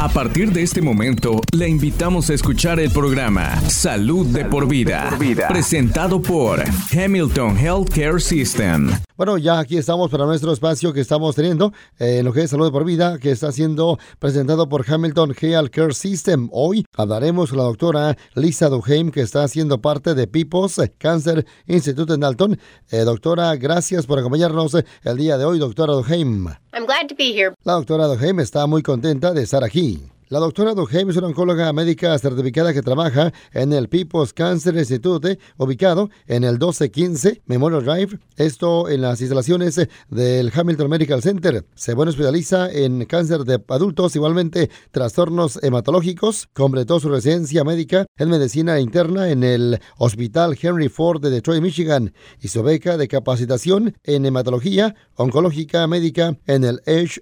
A partir de este momento, le invitamos a escuchar el programa Salud de por vida, presentado por Hamilton Healthcare System. Bueno, ya aquí estamos para nuestro espacio que estamos teniendo eh, en lo que es Salud de por Vida, que está siendo presentado por Hamilton Healthcare System. Hoy hablaremos con la doctora Lisa Duheim, que está siendo parte de People's Cancer Institute en Dalton. Eh, doctora, gracias por acompañarnos el día de hoy, doctora Duheim. I'm glad to be here. La doctora Duheim está muy contenta de estar aquí. La doctora Duheim es una oncóloga médica certificada que trabaja en el People's Cancer Institute, ubicado en el 1215 Memorial Drive, esto en las instalaciones del Hamilton Medical Center. Se bueno especializa en cáncer de adultos, igualmente trastornos hematológicos. Completó su residencia médica en medicina interna en el Hospital Henry Ford de Detroit, Michigan, y su beca de capacitación en hematología oncológica médica en el H.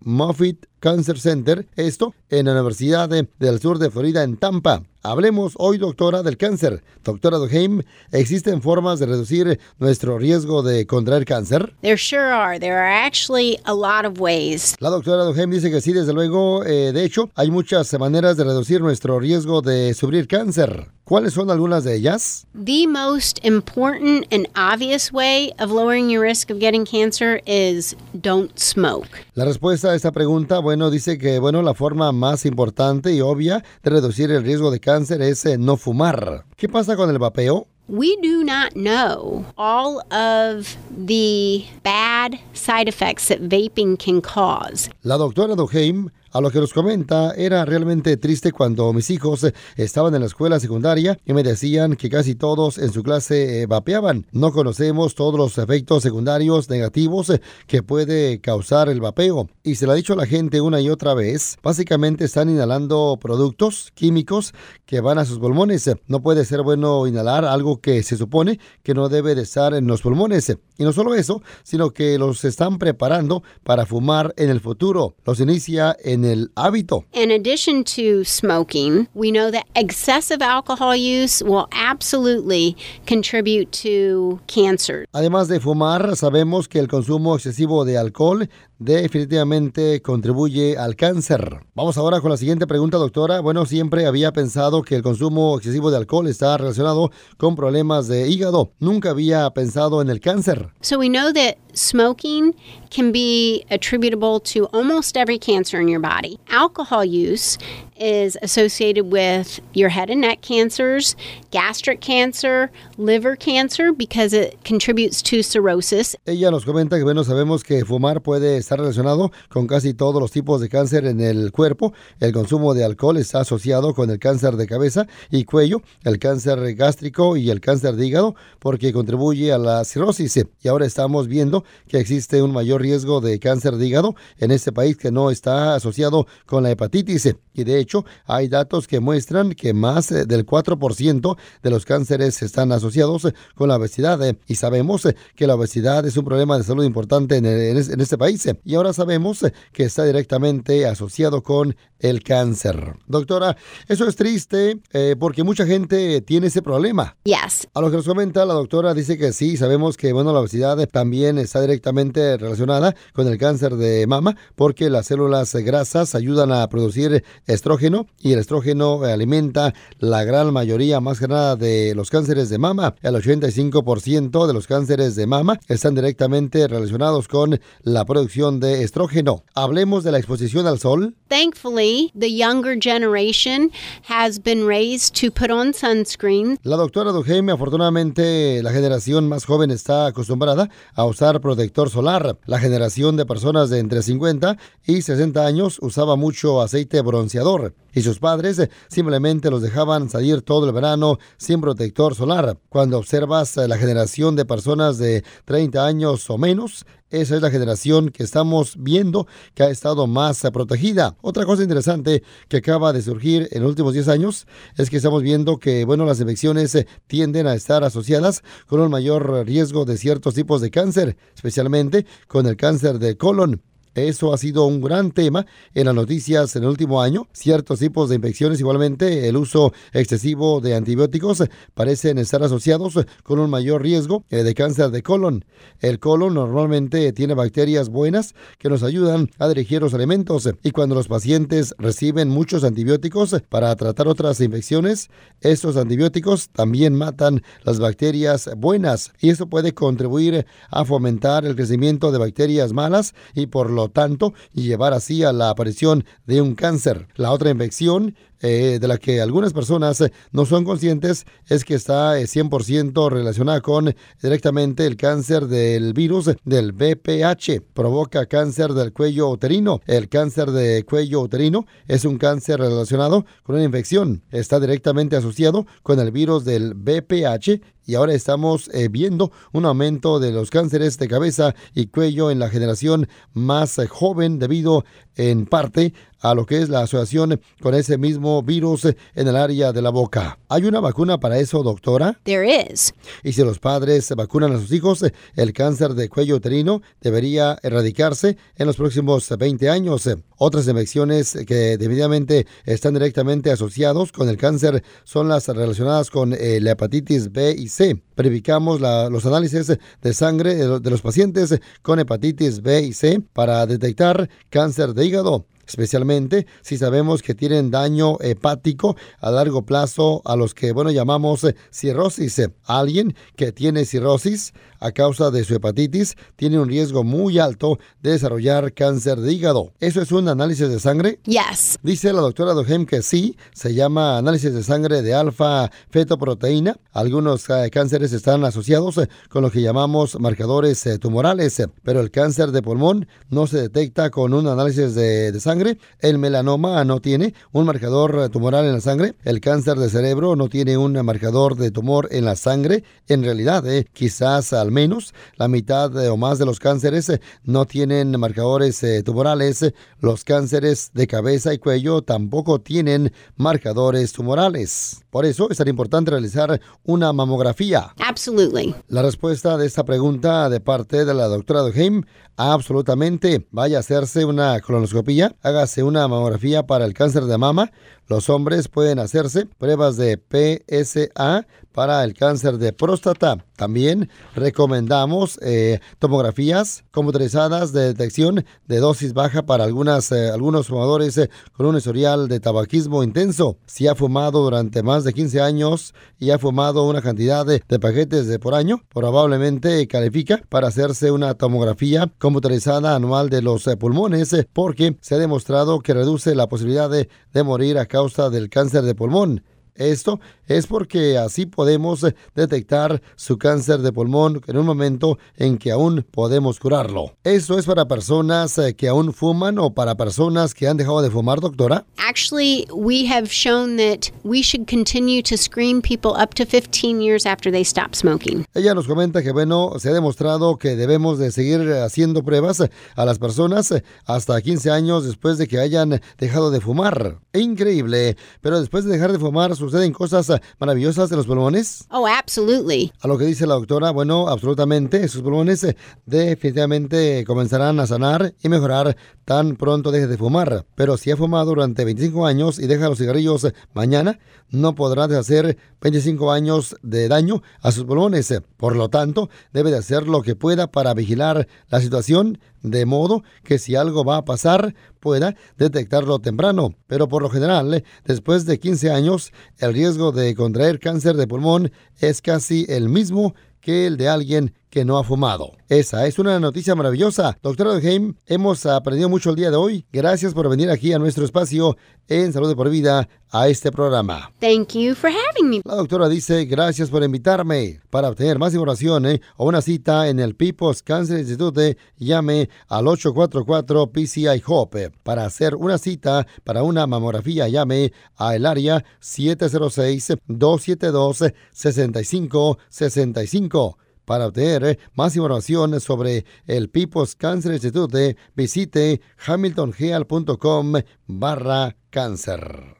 Moffitt Cancer Center, esto en la Universidad del Sur de Florida en Tampa. Hablemos hoy, doctora, del cáncer. Doctora Duheim, ¿existen formas de reducir nuestro riesgo de contraer cáncer? There sure are. There are actually a lot of ways. La doctora Duheim dice que sí, desde luego. Eh, de hecho, hay muchas maneras de reducir nuestro riesgo de sufrir cáncer. ¿Cuáles son algunas de ellas? The most important and obvious way of lowering your risk of getting cancer is don't smoke. La respuesta a esta pregunta, bueno, dice que, bueno, la forma más importante y obvia de reducir el riesgo de cáncer es eh, no fumar. ¿Qué pasa con el vapeo? We do not know all of the bad side effects that vaping can cause. La doctora Duheim a lo que nos comenta, era realmente triste cuando mis hijos eh, estaban en la escuela secundaria y me decían que casi todos en su clase eh, vapeaban. No conocemos todos los efectos secundarios negativos eh, que puede causar el vapeo. Y se lo ha dicho a la gente una y otra vez. Básicamente están inhalando productos químicos que van a sus pulmones. No puede ser bueno inhalar algo que se supone que no debe de estar en los pulmones. Y no solo eso, sino que los están preparando para fumar en el futuro. Los inicia en el hábito. In addition to smoking, we know that excessive alcohol use will absolutely contribute to cancer. Además de fumar, sabemos que el consumo excesivo de alcohol definitivamente contribuye al cáncer. Vamos ahora con la siguiente pregunta, doctora. Bueno, siempre había pensado que el consumo excesivo de alcohol está relacionado con problemas de hígado. Nunca había pensado en el cáncer. So we know that smoking can be attributable to almost every cancer in your body. Alcohol use is associated with your head and neck cancers, gastric cancer, liver cancer because it contributes to cirrhosis. Ella nos comenta que bueno, sabemos que fumar puede estar relacionado con casi todos los tipos de cáncer en el cuerpo. El consumo de alcohol está asociado con el cáncer de cabeza y cuello, el cáncer gástrico y el cáncer de hígado porque contribuye a la cirrosis. Y ahora estamos viendo que existe un mayor riesgo de cáncer de hígado en este país que no está asociado con la hepatitis. Y de hecho, hay datos que muestran que más eh, del 4% de los cánceres están asociados con la obesidad. eh, Y sabemos eh, que la obesidad es un problema de salud importante en, en es- en este país. Y ahora sabemos que está directamente asociado con el cáncer. Doctora, eso es triste eh, porque mucha gente tiene ese problema. Yes. A lo que nos comenta la doctora dice que sí, sabemos que bueno, la obesidad también está directamente relacionada con el cáncer de mama porque las células grasas ayudan a producir estrógeno y el estrógeno alimenta la gran mayoría, más que nada, de los cánceres de mama. El 85% de los cánceres de mama están directamente relacionados con la producción de estrógeno. Hablemos de la exposición al sol. Thankfully, the younger generation has been raised to put on sunscreen. La doctora Duheim, afortunadamente, la generación más joven está acostumbrada a usar protector solar. La generación de personas de entre 50 y 60 años usaba mucho aceite bronceador y sus padres eh, simplemente los dejaban salir todo el verano sin protector solar. Cuando observas eh, la generación de personas de 30 años o menos, esa es la generación que estamos viendo que ha estado más eh, protegida. Otra cosa interesante que acaba de surgir en los últimos 10 años es que estamos viendo que, bueno, las infecciones tienden a estar asociadas con un mayor riesgo de ciertos tipos de cáncer, especialmente con el cáncer de colon. Eso ha sido un gran tema en las noticias en el último año. Ciertos tipos de infecciones, igualmente el uso excesivo de antibióticos, parecen estar asociados con un mayor riesgo eh, de cáncer de colon. El colon normalmente tiene bacterias buenas que nos ayudan a dirigir los alimentos y cuando los pacientes reciben muchos antibióticos para tratar otras infecciones, estos antibióticos también matan las bacterias buenas y eso puede contribuir a fomentar el crecimiento de bacterias malas y por lo tanto llevar así a la aparición de un cáncer. La otra infección eh, de la que algunas personas eh, no son conscientes es que está 100% eh, relacionada con directamente el cáncer del virus del BPH. Provoca cáncer del cuello uterino. El cáncer de cuello uterino es un cáncer relacionado con una infección. Está directamente asociado con el virus del BPH y ahora estamos viendo un aumento de los cánceres de cabeza y cuello en la generación más joven debido en parte a lo que es la asociación con ese mismo virus en el área de la boca. ¿Hay una vacuna para eso, doctora? There is. Y si los padres vacunan a sus hijos, el cáncer de cuello uterino debería erradicarse en los próximos 20 años. Otras infecciones que definitivamente están directamente asociados con el cáncer son las relacionadas con eh, la hepatitis B y C. Verificamos los análisis de sangre de los pacientes con hepatitis B y C para detectar cáncer de hígado especialmente si sabemos que tienen daño hepático a largo plazo a los que, bueno, llamamos eh, cirrosis. Alguien que tiene cirrosis a causa de su hepatitis tiene un riesgo muy alto de desarrollar cáncer de hígado. ¿Eso es un análisis de sangre? Yes. Dice la doctora Dohem que sí, se llama análisis de sangre de alfa fetoproteína. Algunos eh, cánceres están asociados eh, con lo que llamamos marcadores tumorales, pero el cáncer de pulmón no se detecta con un análisis de sangre el melanoma no tiene un marcador tumoral en la sangre. El cáncer de cerebro no tiene un marcador de tumor en la sangre. En realidad, eh, quizás al menos la mitad o más de los cánceres eh, no tienen marcadores eh, tumorales. Los cánceres de cabeza y cuello tampoco tienen marcadores tumorales. Por eso es tan importante realizar una mamografía. Absolutely. La respuesta de esta pregunta de parte de la doctora Duheim, absolutamente. Vaya a hacerse una colonoscopía, hágase una mamografía para el cáncer de mama. Los hombres pueden hacerse pruebas de PSA para el cáncer de próstata. También recomendamos eh, tomografías computarizadas de detección de dosis baja para algunas, eh, algunos fumadores eh, con un historial de tabaquismo intenso. Si ha fumado durante más de 15 años y ha fumado una cantidad de, paquetes de por año, probablemente califica para hacerse una tomografía computarizada anual de los pulmones porque se ha demostrado que reduce la posibilidad de, de morir a causa del cáncer de pulmón. Esto es porque así podemos eh, detectar su cáncer de pulmón en un momento en que aún podemos curarlo. ¿Eso es para personas eh, que aún fuman o para personas que han dejado de fumar, doctora? Actually, we have shown that we should continue to screen people up to 15 years after they stop smoking. Ella nos comenta que bueno, se ha demostrado que debemos de seguir haciendo pruebas a las personas hasta 15 años después de que hayan dejado de fumar. Increíble, pero después de dejar de fumar suceden cosas maravillosas de los pulmones? Oh, absolutely. A lo que dice la doctora, bueno, absolutamente, sus pulmones eh, definitivamente comenzarán a sanar y mejorar tan pronto deje de fumar. Pero si ha fumado durante 25 años y deja los cigarrillos eh, mañana, no podrá hacer 25 años de daño a sus pulmones. Por lo tanto, debe de hacer lo que pueda para vigilar la situación de modo que si algo va a pasar pueda detectarlo temprano. Pero por lo general, después de 15 años, el riesgo de contraer cáncer de pulmón es casi el mismo que el de alguien que no ha fumado. Esa es una noticia maravillosa. Doctora Heim, hemos aprendido mucho el día de hoy. Gracias por venir aquí a nuestro espacio en Salud de por Vida a este programa. Thank you for having me. La doctora dice, gracias por invitarme. Para obtener más información eh, o una cita en el People's Cancer Institute, llame al 844 PCI Hope. Para hacer una cita para una mamografía, llame a el área 706 272 6565 para obtener eh, más información sobre el People's Cancer Institute, visite hamiltongeal.com barra cáncer.